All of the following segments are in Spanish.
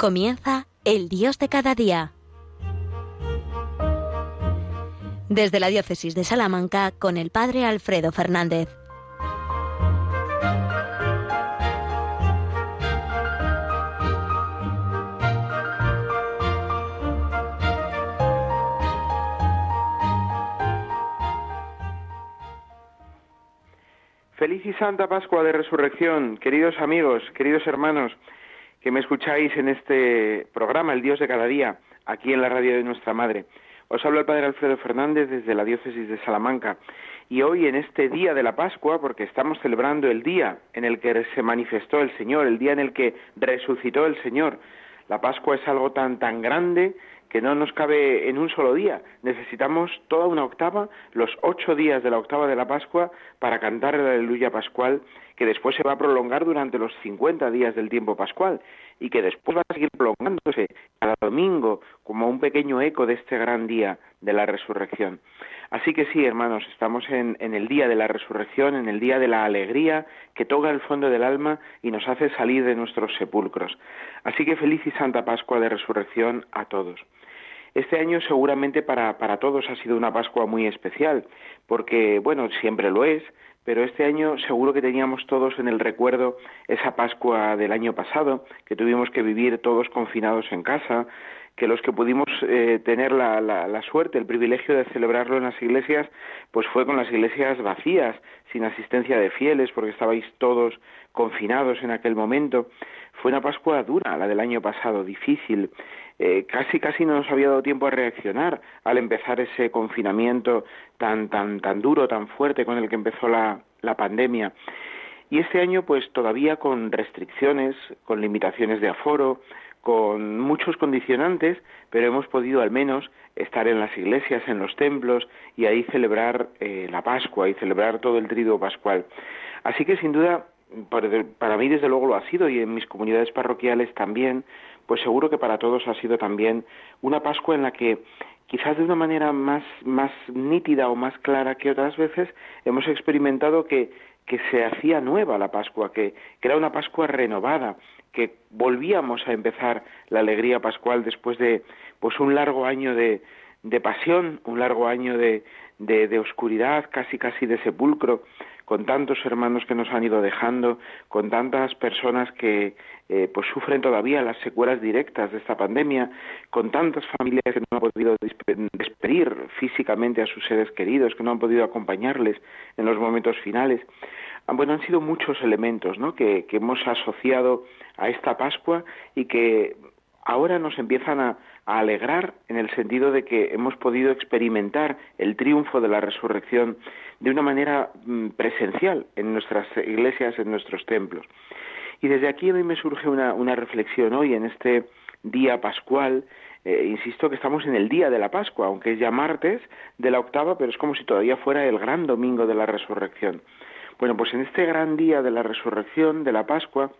Comienza el Dios de cada día. Desde la Diócesis de Salamanca con el Padre Alfredo Fernández. Feliz y Santa Pascua de Resurrección, queridos amigos, queridos hermanos que me escucháis en este programa, El Dios de cada día, aquí en la radio de nuestra Madre. Os habla el Padre Alfredo Fernández desde la Diócesis de Salamanca y hoy en este día de la Pascua, porque estamos celebrando el día en el que se manifestó el Señor, el día en el que resucitó el Señor. La Pascua es algo tan tan grande que no nos cabe en un solo día. Necesitamos toda una octava, los ocho días de la octava de la Pascua, para cantar el aleluya pascual, que después se va a prolongar durante los cincuenta días del tiempo pascual y que después va a seguir prolongándose cada domingo como un pequeño eco de este gran día de la resurrección. Así que sí, hermanos, estamos en, en el día de la resurrección, en el día de la alegría que toca el fondo del alma y nos hace salir de nuestros sepulcros. Así que feliz y santa Pascua de resurrección a todos. Este año seguramente para, para todos ha sido una Pascua muy especial, porque, bueno, siempre lo es, pero este año seguro que teníamos todos en el recuerdo esa Pascua del año pasado, que tuvimos que vivir todos confinados en casa, que los que pudimos eh, tener la, la, la, suerte, el privilegio de celebrarlo en las iglesias, pues fue con las iglesias vacías, sin asistencia de fieles, porque estabais todos confinados en aquel momento. Fue una Pascua dura, la del año pasado, difícil. Eh, casi casi no nos había dado tiempo a reaccionar al empezar ese confinamiento tan tan tan duro, tan fuerte con el que empezó la, pandemia. Y este año, pues todavía con restricciones, con limitaciones de aforo, con muchos condicionantes, pero hemos podido al menos estar en las iglesias, en los templos y ahí celebrar eh, la Pascua y celebrar todo el triduo pascual. Así que sin duda, para mí desde luego lo ha sido y en mis comunidades parroquiales también, pues seguro que para todos ha sido también una Pascua en la que quizás de una manera más, más nítida o más clara que otras veces hemos experimentado que, que se hacía nueva la Pascua, que, era una Pascua renovada, que volvíamos a empezar la alegría pascual después de pues un largo año de, de pasión, un largo año de, de, oscuridad, casi casi de sepulcro, con tantos hermanos que nos han ido dejando, con tantas personas que eh, pues sufren todavía las secuelas directas de esta pandemia, con tantas familias que no han podido despedir físicamente a sus seres queridos, que no han podido acompañarles en los momentos finales. Ah, bueno, han sido muchos elementos ¿no? que, que hemos asociado a esta Pascua y que ahora nos empiezan a, alegrar en el sentido de que hemos podido experimentar el triunfo de la resurrección de una manera mm, presencial en nuestras iglesias, en nuestros templos. Y desde aquí a mí me surge una, una reflexión hoy en este día pascual. Eh, insisto que estamos en el día de la Pascua, aunque es ya martes de la octava, pero es como si todavía fuera el gran domingo de la resurrección. Bueno, pues en este gran día de la resurrección, de la Pascua,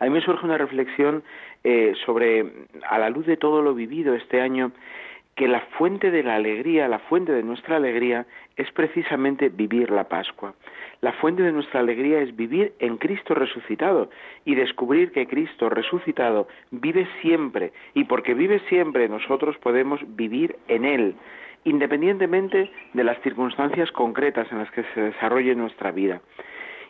a mí me surge una reflexión eh, sobre, a la luz de todo lo vivido este año, que la fuente de la alegría, la fuente de nuestra alegría, es precisamente vivir la Pascua. La fuente de nuestra alegría es vivir en Cristo resucitado y descubrir que Cristo resucitado vive siempre y porque vive siempre nosotros podemos vivir en Él independientemente de las circunstancias concretas en las que se desarrolle nuestra vida.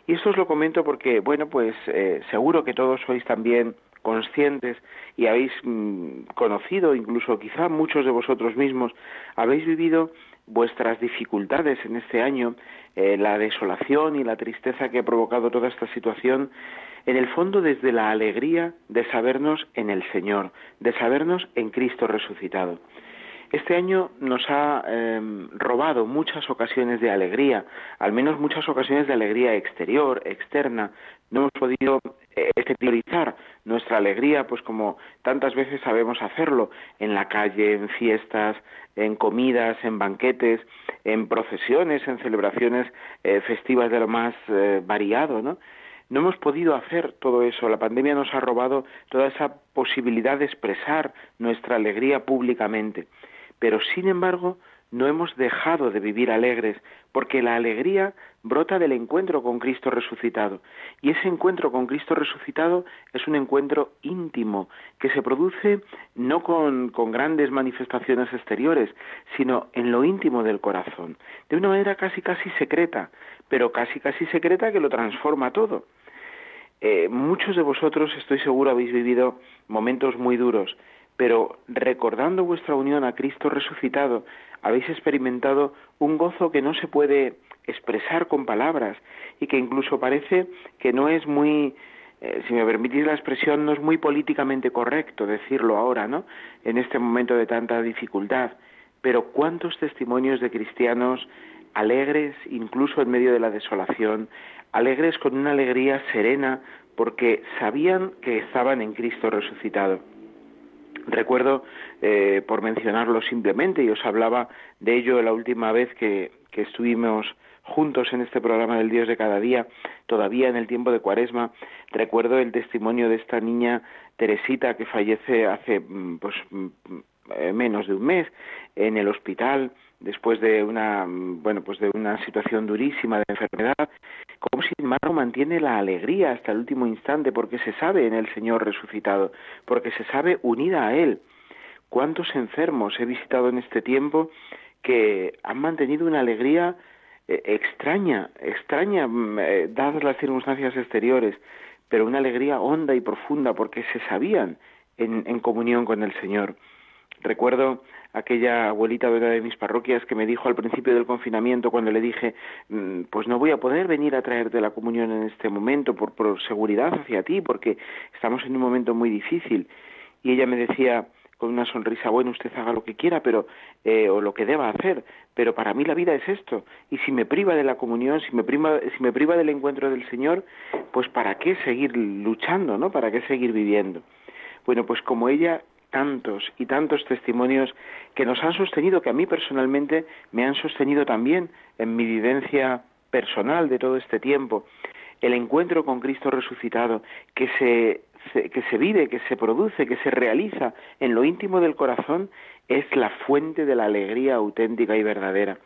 Y esto os lo comento porque, bueno, pues eh, seguro que todos sois también conscientes y habéis mmm, conocido, incluso quizá muchos de vosotros mismos, habéis vivido vuestras dificultades en este año, eh, la desolación y la tristeza que ha provocado toda esta situación, en el fondo desde la alegría de sabernos en el Señor, de sabernos en Cristo resucitado. Este año nos ha eh, robado muchas ocasiones de alegría, al menos muchas ocasiones de alegría exterior, externa. No hemos podido eh, exteriorizar nuestra alegría, pues como tantas veces sabemos hacerlo, en la calle, en fiestas, en comidas, en banquetes, en procesiones, en celebraciones eh, festivas de lo más eh, variado, ¿no? No hemos podido hacer todo eso. La pandemia nos ha robado toda esa posibilidad de expresar nuestra alegría públicamente pero sin embargo no hemos dejado de vivir alegres, porque la alegría brota del encuentro con Cristo resucitado. Y ese encuentro con Cristo resucitado es un encuentro íntimo, que se produce no con, grandes manifestaciones exteriores, sino en lo íntimo del corazón, de una manera casi casi secreta, pero casi casi secreta que lo transforma todo. Eh, muchos de vosotros, estoy seguro, habéis vivido momentos muy duros, pero recordando vuestra unión a Cristo resucitado, habéis experimentado un gozo que no se puede expresar con palabras y que incluso parece que no es muy, eh, si me permitís la expresión, no es muy políticamente correcto decirlo ahora, ¿no? En este momento de tanta dificultad. Pero cuántos testimonios de cristianos alegres, incluso en medio de la desolación, alegres con una alegría serena, porque sabían que estaban en Cristo resucitado. Recuerdo, eh, por mencionarlo simplemente, y os hablaba de ello la última vez que, que estuvimos juntos en este programa del Dios de cada día, todavía en el tiempo de Cuaresma, recuerdo el testimonio de esta niña Teresita que fallece hace mm, pues mm, eh, menos de un mes en el hospital después de una bueno pues de una situación durísima de enfermedad como sin embargo mantiene la alegría hasta el último instante porque se sabe en el Señor resucitado porque se sabe unida a él cuántos enfermos he visitado en este tiempo que han mantenido una alegría eh, extraña, extraña, mm, eh, dadas las circunstancias exteriores, pero una alegría honda y profunda porque se sabían en, en comunión con el Señor. Recuerdo aquella abuelita de una de mis parroquias que me dijo al principio del confinamiento cuando le dije mm, pues no voy a poder venir a traerte la comunión en este momento por, por seguridad hacia ti porque estamos en un momento muy difícil y ella me decía con una sonrisa, bueno, usted haga lo que quiera, pero eh, o lo que deba hacer, pero para mí la vida es esto. Y si me priva de la comunión, si me priva, si me priva del encuentro del Señor, pues para qué seguir luchando, ¿no? ¿Para qué seguir viviendo? Bueno, pues como ella, tantos y tantos testimonios que nos han sostenido, que a mí personalmente me han sostenido también en mi vivencia personal de todo este tiempo. El encuentro con Cristo resucitado, que se que se vive, que se produce, que se realiza en lo íntimo del corazón, es la fuente de la alegría auténtica y verdadera.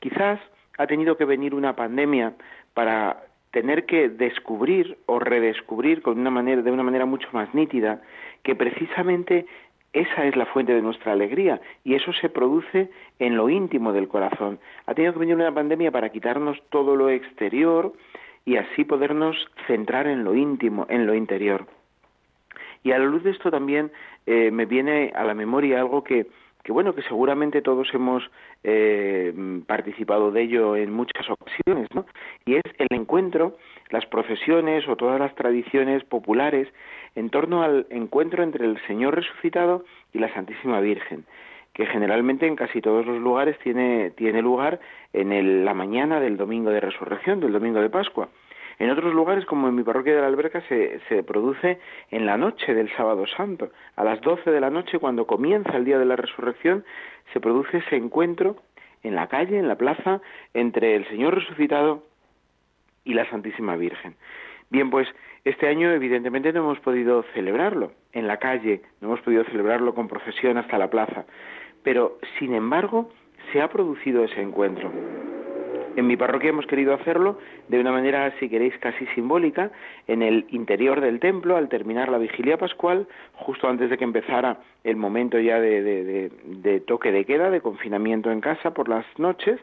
Quizás ha tenido que venir una pandemia para tener que descubrir o redescubrir con una manera, de una manera mucho más nítida que precisamente esa es la fuente de nuestra alegría y eso se produce en lo íntimo del corazón. Ha tenido que venir una pandemia para quitarnos todo lo exterior, y así podernos centrar en lo íntimo, en lo interior. Y a la luz de esto también eh, me viene a la memoria algo que, que bueno, que seguramente todos hemos eh, participado de ello en muchas ocasiones, ¿no? Y es el encuentro, las procesiones o todas las tradiciones populares en torno al encuentro entre el Señor resucitado y la Santísima Virgen que generalmente en casi todos los lugares tiene, tiene lugar en la mañana del domingo de resurrección, del domingo de Pascua. En otros lugares, como en mi parroquia de la Alberca, se, se produce en la noche del sábado santo. A las doce de la noche, cuando comienza el día de la resurrección, se produce ese encuentro en la calle, en la plaza, entre el Señor resucitado y la Santísima Virgen. Bien, pues este año evidentemente no hemos podido celebrarlo en la calle, no hemos podido celebrarlo con procesión hasta la plaza, pero sin embargo se ha producido ese encuentro. En mi parroquia hemos querido hacerlo de una manera, si queréis, casi simbólica, en el interior del templo, al terminar la vigilia pascual, justo antes de que empezara el momento ya de, toque de queda, de confinamiento en casa por las noches,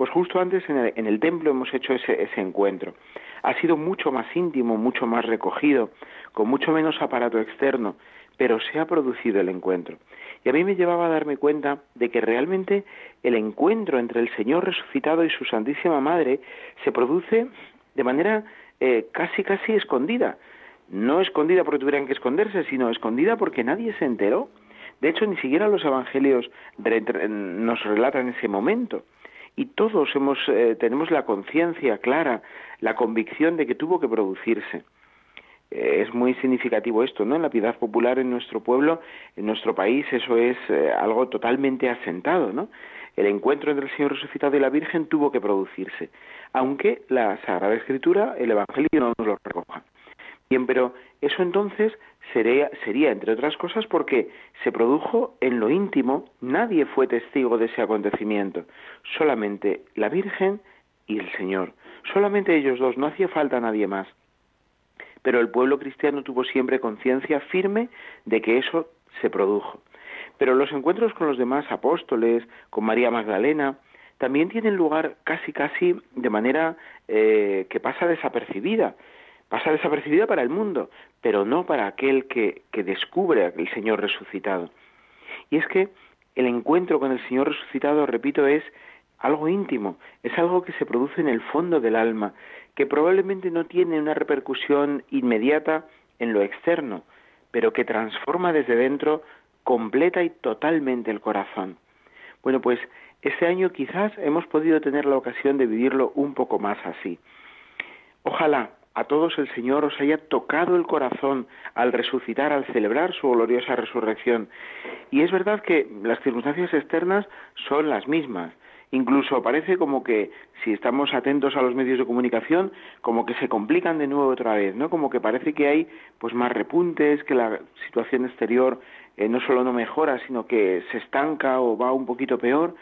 pues justo antes en el, templo hemos hecho ese, ese encuentro. Ha sido mucho más íntimo, mucho más recogido, con mucho menos aparato externo, pero se ha producido el encuentro. Y a mí me llevaba a darme cuenta de que realmente el encuentro entre el Señor resucitado y su Santísima Madre se produce de manera eh, casi casi escondida. No escondida porque tuvieran que esconderse, sino escondida porque nadie se enteró. De hecho, ni siquiera los evangelios nos relatan ese momento. Y todos hemos, eh, tenemos la conciencia clara, la convicción de que tuvo que producirse. Eh, es muy significativo esto, ¿no? En la piedad popular en nuestro pueblo, en nuestro país, eso es eh, algo totalmente asentado, ¿no? El encuentro entre el Señor resucitado y la Virgen tuvo que producirse, aunque la Sagrada Escritura, el Evangelio no nos lo recoja. Bien, pero eso entonces sería, sería, entre otras cosas, porque se produjo en lo íntimo, nadie fue testigo de ese acontecimiento, solamente la Virgen y el Señor, solamente ellos dos, no hacía falta nadie más. Pero el pueblo cristiano tuvo siempre conciencia firme de que eso se produjo. Pero los encuentros con los demás apóstoles, con María Magdalena, también tienen lugar casi casi de manera eh, que pasa desapercibida pasa desapercibida para el mundo, pero no para aquel que, que descubre al Señor resucitado. Y es que el encuentro con el Señor resucitado, repito, es algo íntimo, es algo que se produce en el fondo del alma, que probablemente no tiene una repercusión inmediata en lo externo, pero que transforma desde dentro completa y totalmente el corazón. Bueno, pues este año quizás hemos podido tener la ocasión de vivirlo un poco más así. Ojalá a todos el Señor os haya tocado el corazón al resucitar, al celebrar su gloriosa resurrección. Y es verdad que las circunstancias externas son las mismas. Incluso parece como que, si estamos atentos a los medios de comunicación, como que se complican de nuevo otra vez, ¿no? Como que parece que hay pues más repuntes, que la situación exterior eh, no solo no mejora, sino que se estanca o va un poquito peor.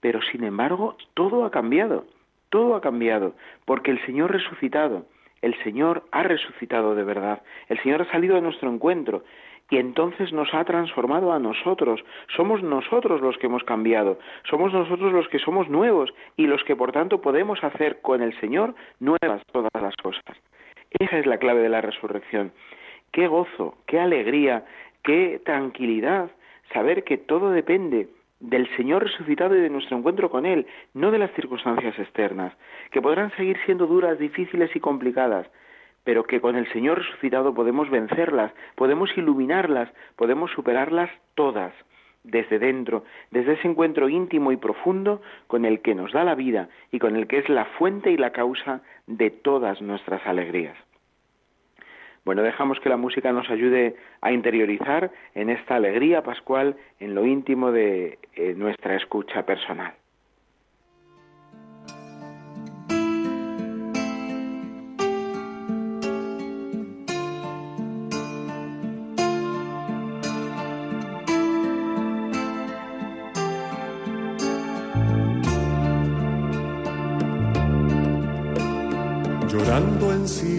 Pero sin embargo, todo ha cambiado, todo ha cambiado, porque el Señor resucitado, el Señor ha resucitado de verdad, el Señor ha salido a nuestro encuentro y entonces nos ha transformado a nosotros. Somos nosotros los que hemos cambiado, somos nosotros los que somos nuevos y los que por tanto podemos hacer con el Señor nuevas todas las cosas. Esa es la clave de la resurrección. Qué gozo, qué alegría, qué tranquilidad saber que todo depende del Señor resucitado y de nuestro encuentro con Él, no de las circunstancias externas, que podrán seguir siendo duras, difíciles y complicadas, pero que con el Señor resucitado podemos vencerlas, podemos iluminarlas, podemos superarlas todas, desde dentro, desde ese encuentro íntimo y profundo con el que nos da la vida y con el que es la fuente y la causa de todas nuestras alegrías. Bueno, dejamos que la música nos ayude a interiorizar en esta alegría pascual en lo íntimo de eh, nuestra escucha personal.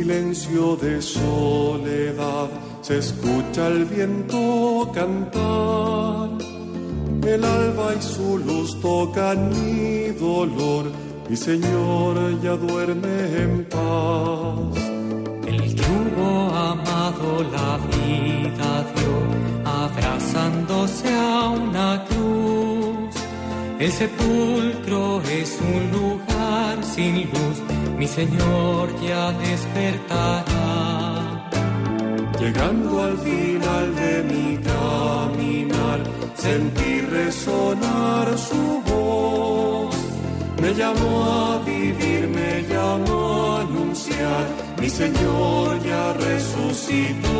Silencio de soledad se escucha el viento cantar. El alba y su luz tocan mi dolor, mi Señor ya duerme en paz. El yugo amado la vida dio, abrazándose a una cruz. El sepulcro es un lugar sin luz mi Señor ya despertará. Llegando al final de mi caminar, sentí resonar su voz. Me llamó a vivir, me llamó a anunciar, mi Señor ya resucitó.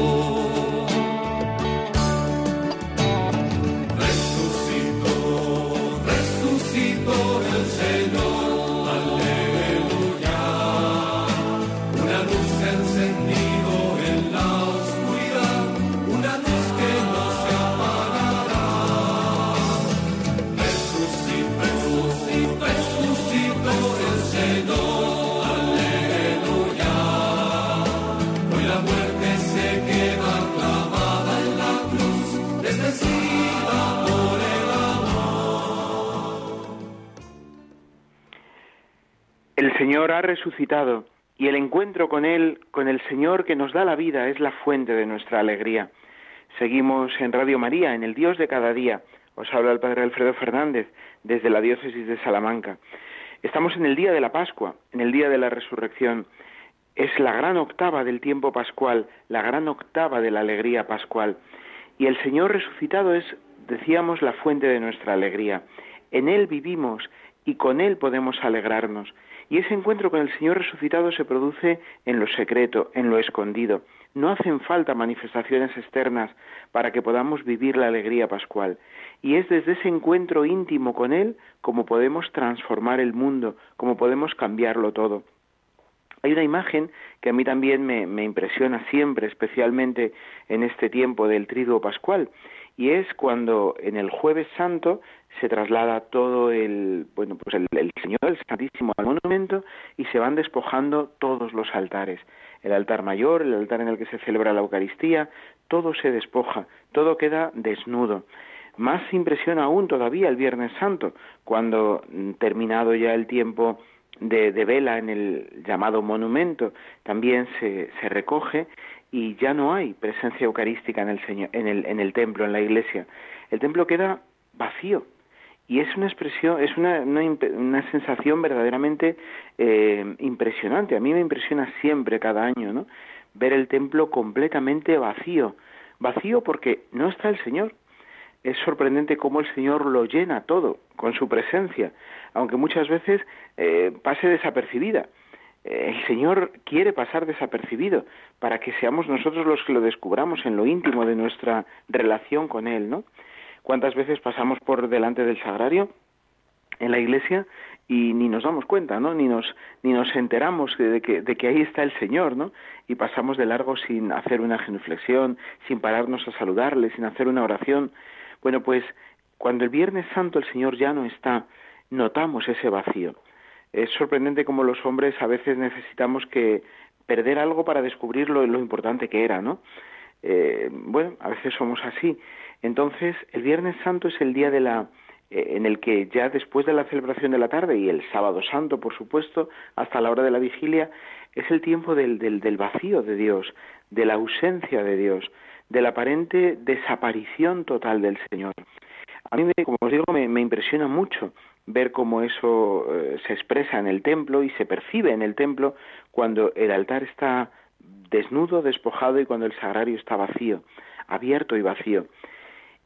Señor ha resucitado y el encuentro con Él, con el Señor que nos da la vida, es la fuente de nuestra alegría. Seguimos en Radio María, en el Dios de cada día. Os habla el Padre Alfredo Fernández desde la diócesis de Salamanca. Estamos en el día de la Pascua, en el día de la resurrección. Es la gran octava del tiempo pascual, la gran octava de la alegría pascual. Y el Señor resucitado es, decíamos, la fuente de nuestra alegría. En Él vivimos y con Él podemos alegrarnos. Y ese encuentro con el Señor resucitado se produce en lo secreto, en lo escondido. No hacen falta manifestaciones externas para que podamos vivir la alegría pascual. Y es desde ese encuentro íntimo con Él como podemos transformar el mundo, como podemos cambiarlo todo. Hay una imagen que a mí también me, me impresiona siempre, especialmente en este tiempo del triduo pascual, y es cuando en el jueves santo se traslada todo el bueno pues el, Señor el Santísimo al monumento y se van despojando todos los altares. El altar mayor el altar en el que se celebra la Eucaristía todo se despoja todo queda desnudo. Más impresiona aún todavía el Viernes Santo cuando mm, terminado ya el tiempo de, de vela en el llamado monumento también se, se recoge y ya no hay presencia eucarística en el, señor, en el, en el templo, en la iglesia. El templo queda vacío y es una expresión, es una, una, una sensación verdaderamente eh, impresionante. A mí me impresiona siempre, cada año, ¿no? Ver el templo completamente vacío. Vacío porque no está el Señor. Es sorprendente cómo el Señor lo llena todo con su presencia, aunque muchas veces eh, pase desapercibida el Señor quiere pasar desapercibido para que seamos nosotros los que lo descubramos en lo íntimo de nuestra relación con Él, ¿no? ¿Cuántas veces pasamos por delante del sagrario en la iglesia y ni nos damos cuenta, ¿no? Ni nos ni nos enteramos de que de que ahí está el Señor, ¿no? Y pasamos de largo sin hacer una genuflexión, sin pararnos a saludarle, sin hacer una oración. Bueno, pues cuando el Viernes Santo el Señor ya no está, notamos ese vacío es sorprendente cómo los hombres a veces necesitamos que perder algo para descubrir lo, importante que era, ¿no? Eh, bueno, a veces somos así. Entonces, el Viernes Santo es el día de la eh, en el que ya después de la celebración de la tarde y el sábado santo, por supuesto, hasta la hora de la vigilia, es el tiempo del, del, del vacío de Dios, de la ausencia de Dios, de la aparente desaparición total del Señor. A mí, como os digo, me, me impresiona mucho ver cómo eso eh, se expresa en el templo y se percibe en el templo cuando el altar está desnudo, despojado y cuando el sagrario está vacío, abierto y vacío.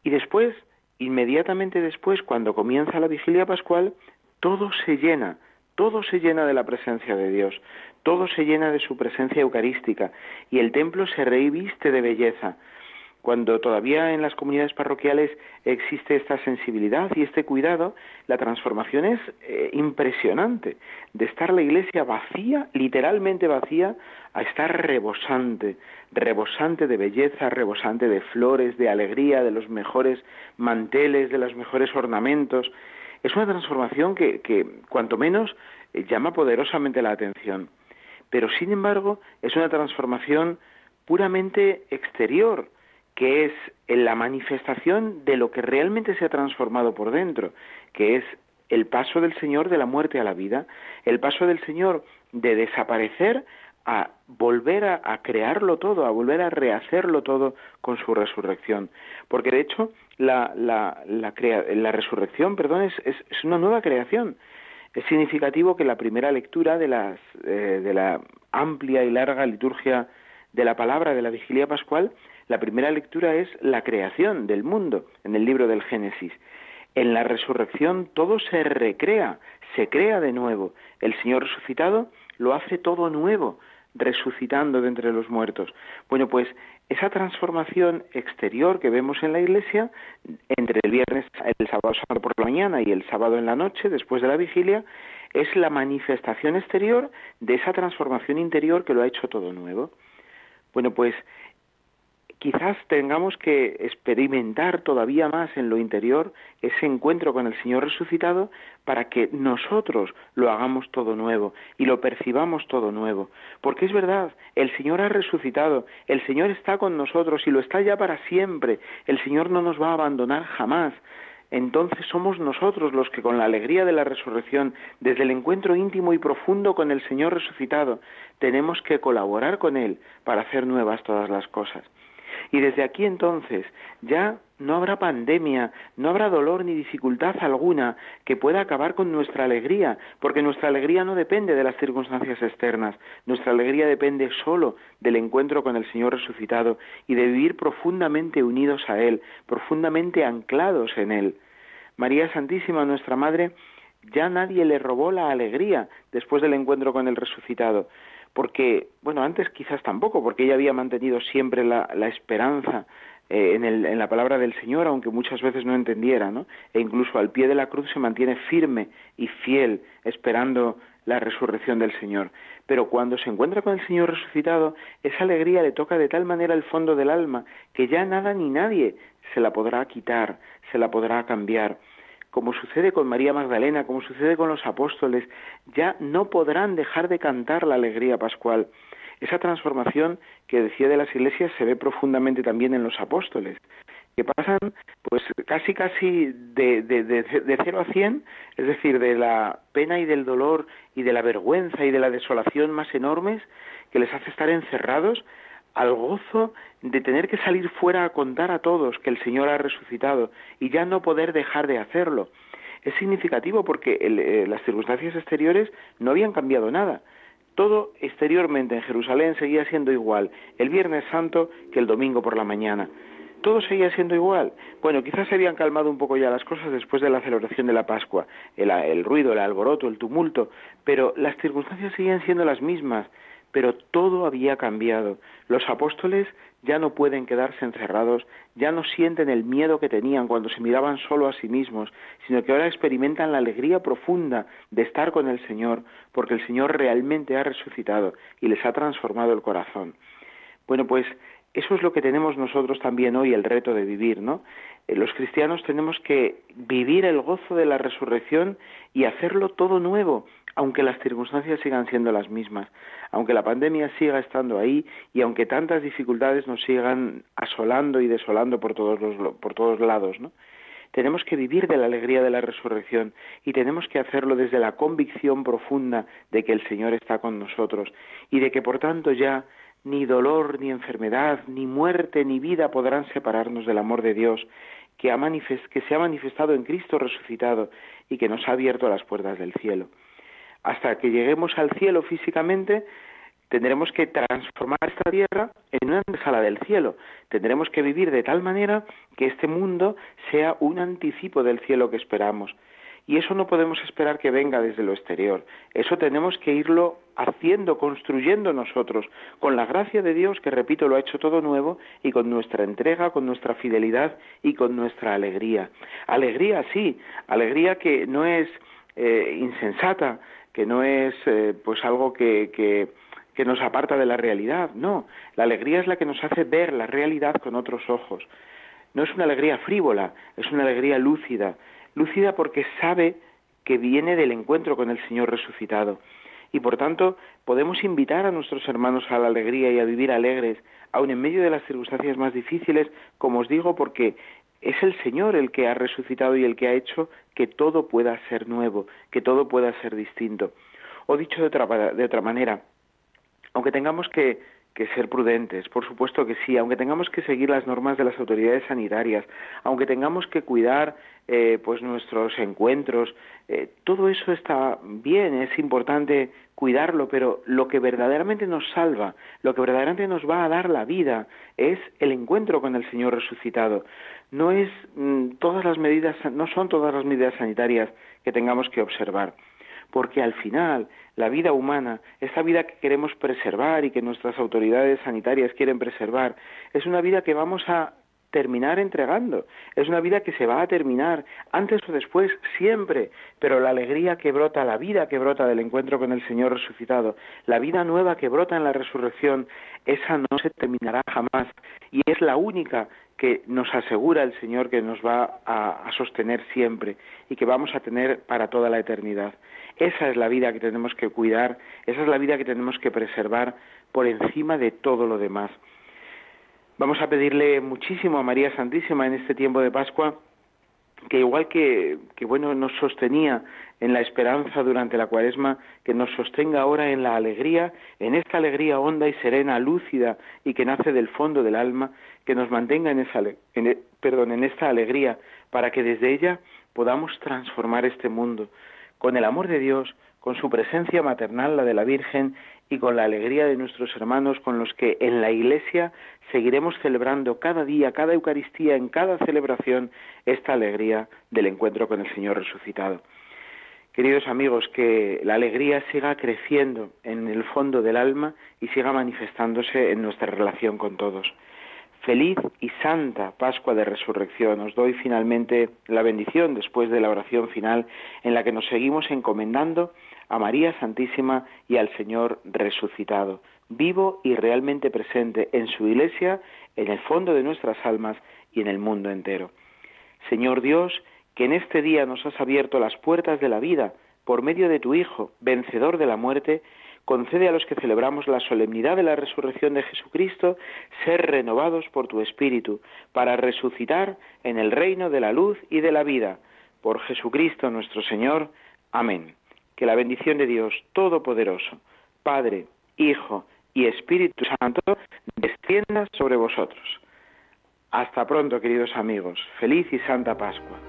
Y después, inmediatamente después, cuando comienza la vigilia pascual, todo se llena, todo se llena de la presencia de Dios, todo se llena de su presencia eucarística y el templo se reviste de belleza, cuando todavía en las comunidades parroquiales existe esta sensibilidad y este cuidado, la transformación es eh, impresionante. De estar la iglesia vacía, literalmente vacía, a estar rebosante, rebosante de belleza, rebosante de flores, de alegría, de los mejores manteles, de los mejores ornamentos. Es una transformación que, cuanto menos, eh, llama poderosamente la atención. Pero, sin embargo, es una transformación puramente exterior, que es la manifestación de lo que realmente se ha transformado por dentro, que es el paso del Señor de la muerte a la vida, el paso del Señor de desaparecer a volver a, crearlo todo, a volver a rehacerlo todo con su resurrección. Porque de hecho la, la, la, resurrección perdón, es, es, una nueva creación. Es significativo que la primera lectura de, las, eh, de la amplia y larga liturgia de la palabra de la vigilia pascual la primera lectura es la creación del mundo en el libro del Génesis. En la resurrección todo se recrea, se crea de nuevo. El Señor resucitado lo hace todo nuevo, resucitando de entre los muertos. Bueno, pues esa transformación exterior que vemos en la iglesia entre el viernes, el sábado santo por la mañana y el sábado en la noche, después de la vigilia, es la manifestación exterior de esa transformación interior que lo ha hecho todo nuevo. Bueno, pues quizás tengamos que experimentar todavía más en lo interior ese encuentro con el Señor resucitado para que nosotros lo hagamos todo nuevo y lo percibamos todo nuevo. Porque es verdad, el Señor ha resucitado, el Señor está con nosotros y lo está ya para siempre, el Señor no nos va a abandonar jamás. Entonces somos nosotros los que con la alegría de la resurrección, desde el encuentro íntimo y profundo con el Señor resucitado, tenemos que colaborar con Él para hacer nuevas todas las cosas. Y desde aquí entonces ya no habrá pandemia, no habrá dolor ni dificultad alguna que pueda acabar con nuestra alegría, porque nuestra alegría no depende de las circunstancias externas, nuestra alegría depende solo del encuentro con el Señor resucitado y de vivir profundamente unidos a Él, profundamente anclados en Él. María Santísima, nuestra Madre, ya nadie le robó la alegría después del encuentro con el resucitado, porque, bueno, antes quizás tampoco, porque ella había mantenido siempre la, la esperanza eh, en, el, en, la palabra del Señor, aunque muchas veces no entendiera, ¿no? E incluso al pie de la cruz se mantiene firme y fiel, esperando la resurrección del Señor. Pero cuando se encuentra con el Señor resucitado, esa alegría le toca de tal manera el fondo del alma que ya nada ni nadie se la podrá quitar, se la podrá cambiar. Como sucede con María Magdalena, como sucede con los apóstoles, ya no podrán dejar de cantar la alegría pascual. Esa transformación que decía de las iglesias se ve profundamente también en los apóstoles que pasan pues casi casi de, de, de, de cero a cien, es decir, de la pena y del dolor y de la vergüenza y de la desolación más enormes que les hace estar encerrados al gozo de tener que salir fuera a contar a todos que el Señor ha resucitado y ya no poder dejar de hacerlo. Es significativo porque eh, las circunstancias exteriores no habían cambiado nada. Todo exteriormente en Jerusalén seguía siendo igual el Viernes Santo que el domingo por la mañana todo seguía siendo igual. Bueno, quizás se habían calmado un poco ya las cosas después de la celebración de la Pascua, el, el, ruido, el alboroto, el tumulto, pero las circunstancias seguían siendo las mismas, pero todo había cambiado. Los apóstoles ya no pueden quedarse encerrados, ya no sienten el miedo que tenían cuando se miraban solo a sí mismos, sino que ahora experimentan la alegría profunda de estar con el Señor, porque el Señor realmente ha resucitado y les ha transformado el corazón. Bueno, pues eso es lo que tenemos nosotros también hoy, el reto de vivir, ¿no? Eh, los cristianos tenemos que vivir el gozo de la resurrección y hacerlo todo nuevo, aunque las circunstancias sigan siendo las mismas, aunque la pandemia siga estando ahí y aunque tantas dificultades nos sigan asolando y desolando por todos, los, por todos lados, ¿no? Tenemos que vivir de la alegría de la resurrección y tenemos que hacerlo desde la convicción profunda de que el Señor está con nosotros y de que por tanto ya ni dolor, ni enfermedad, ni muerte, ni vida podrán separarnos del amor de Dios que, que se ha manifestado en Cristo resucitado y que nos ha abierto las puertas del cielo. Hasta que lleguemos al cielo físicamente, tendremos que transformar esta tierra en una sala del cielo. Tendremos que vivir de tal manera que este mundo sea un anticipo del cielo que esperamos. Y eso no podemos esperar que venga desde lo exterior. Eso tenemos que irlo haciendo, construyendo nosotros, con la gracia de Dios, que repito, lo ha hecho todo nuevo, y con nuestra entrega, con nuestra fidelidad y con nuestra alegría. Alegría, sí, alegría que no es eh, insensata, que no es eh, pues algo que, nos aparta de la realidad, no, la alegría es la que nos hace ver la realidad con otros ojos. No es una alegría frívola, es una alegría lúcida, lúcida porque sabe que viene del encuentro con el Señor resucitado. Y por tanto podemos invitar a nuestros hermanos a la alegría y a vivir alegres, aun en medio de las circunstancias más difíciles, como os digo, porque es el Señor el que ha resucitado y el que ha hecho que todo pueda ser nuevo, que todo pueda ser distinto. O dicho de otra, de otra manera, aunque tengamos que que ser prudentes, por supuesto que sí, aunque tengamos que seguir las normas de las autoridades sanitarias, aunque tengamos que cuidar eh, pues nuestros encuentros, eh, todo eso está bien, es importante cuidarlo, pero lo que verdaderamente nos salva, lo que verdaderamente nos va a dar la vida, es el encuentro con el Señor resucitado. No es mm, todas las medidas, no son todas las medidas sanitarias que tengamos que observar porque al final la vida humana, esa vida que queremos preservar y que nuestras autoridades sanitarias quieren preservar, es una vida que vamos a terminar entregando. Es una vida que se va a terminar antes o después, siempre, pero la alegría que brota, la vida que brota del encuentro con el Señor resucitado, la vida nueva que brota en la resurrección, esa no se terminará jamás y es la única que nos asegura el Señor que nos va a, a sostener siempre y que vamos a tener para toda la eternidad. Esa es la vida que tenemos que cuidar, esa es la vida que tenemos que preservar por encima de todo lo demás. Vamos a pedirle muchísimo a María Santísima en este tiempo de Pascua que igual que, que bueno nos sostenía en la esperanza durante la cuaresma, que nos sostenga ahora en la alegría, en esta alegría honda y serena, lúcida y que nace del fondo del alma, que nos mantenga en esa en, perdón, en esta alegría para que desde ella podamos transformar este mundo, con el amor de Dios, con su presencia maternal, la de la Virgen, y con la alegría de nuestros hermanos con los que en la Iglesia seguiremos celebrando cada día, cada Eucaristía, en cada celebración, esta alegría del encuentro con el Señor resucitado. Queridos amigos, que la alegría siga creciendo en el fondo del alma y siga manifestándose en nuestra relación con todos. Feliz y santa Pascua de Resurrección. Os doy finalmente la bendición después de la oración final en la que nos seguimos encomendando a María Santísima y al Señor resucitado, vivo y realmente presente en su iglesia, en el fondo de nuestras almas y en el mundo entero. Señor Dios, que en este día nos has abierto las puertas de la vida por medio de tu Hijo, vencedor de la muerte, concede a los que celebramos la solemnidad de la resurrección de Jesucristo ser renovados por tu Espíritu, para resucitar en el reino de la luz y de la vida. Por Jesucristo nuestro Señor. Amén. Que la bendición de Dios Todopoderoso, Padre, Hijo y Espíritu Santo, descienda sobre vosotros. Hasta pronto, queridos amigos. Feliz y Santa Pascua.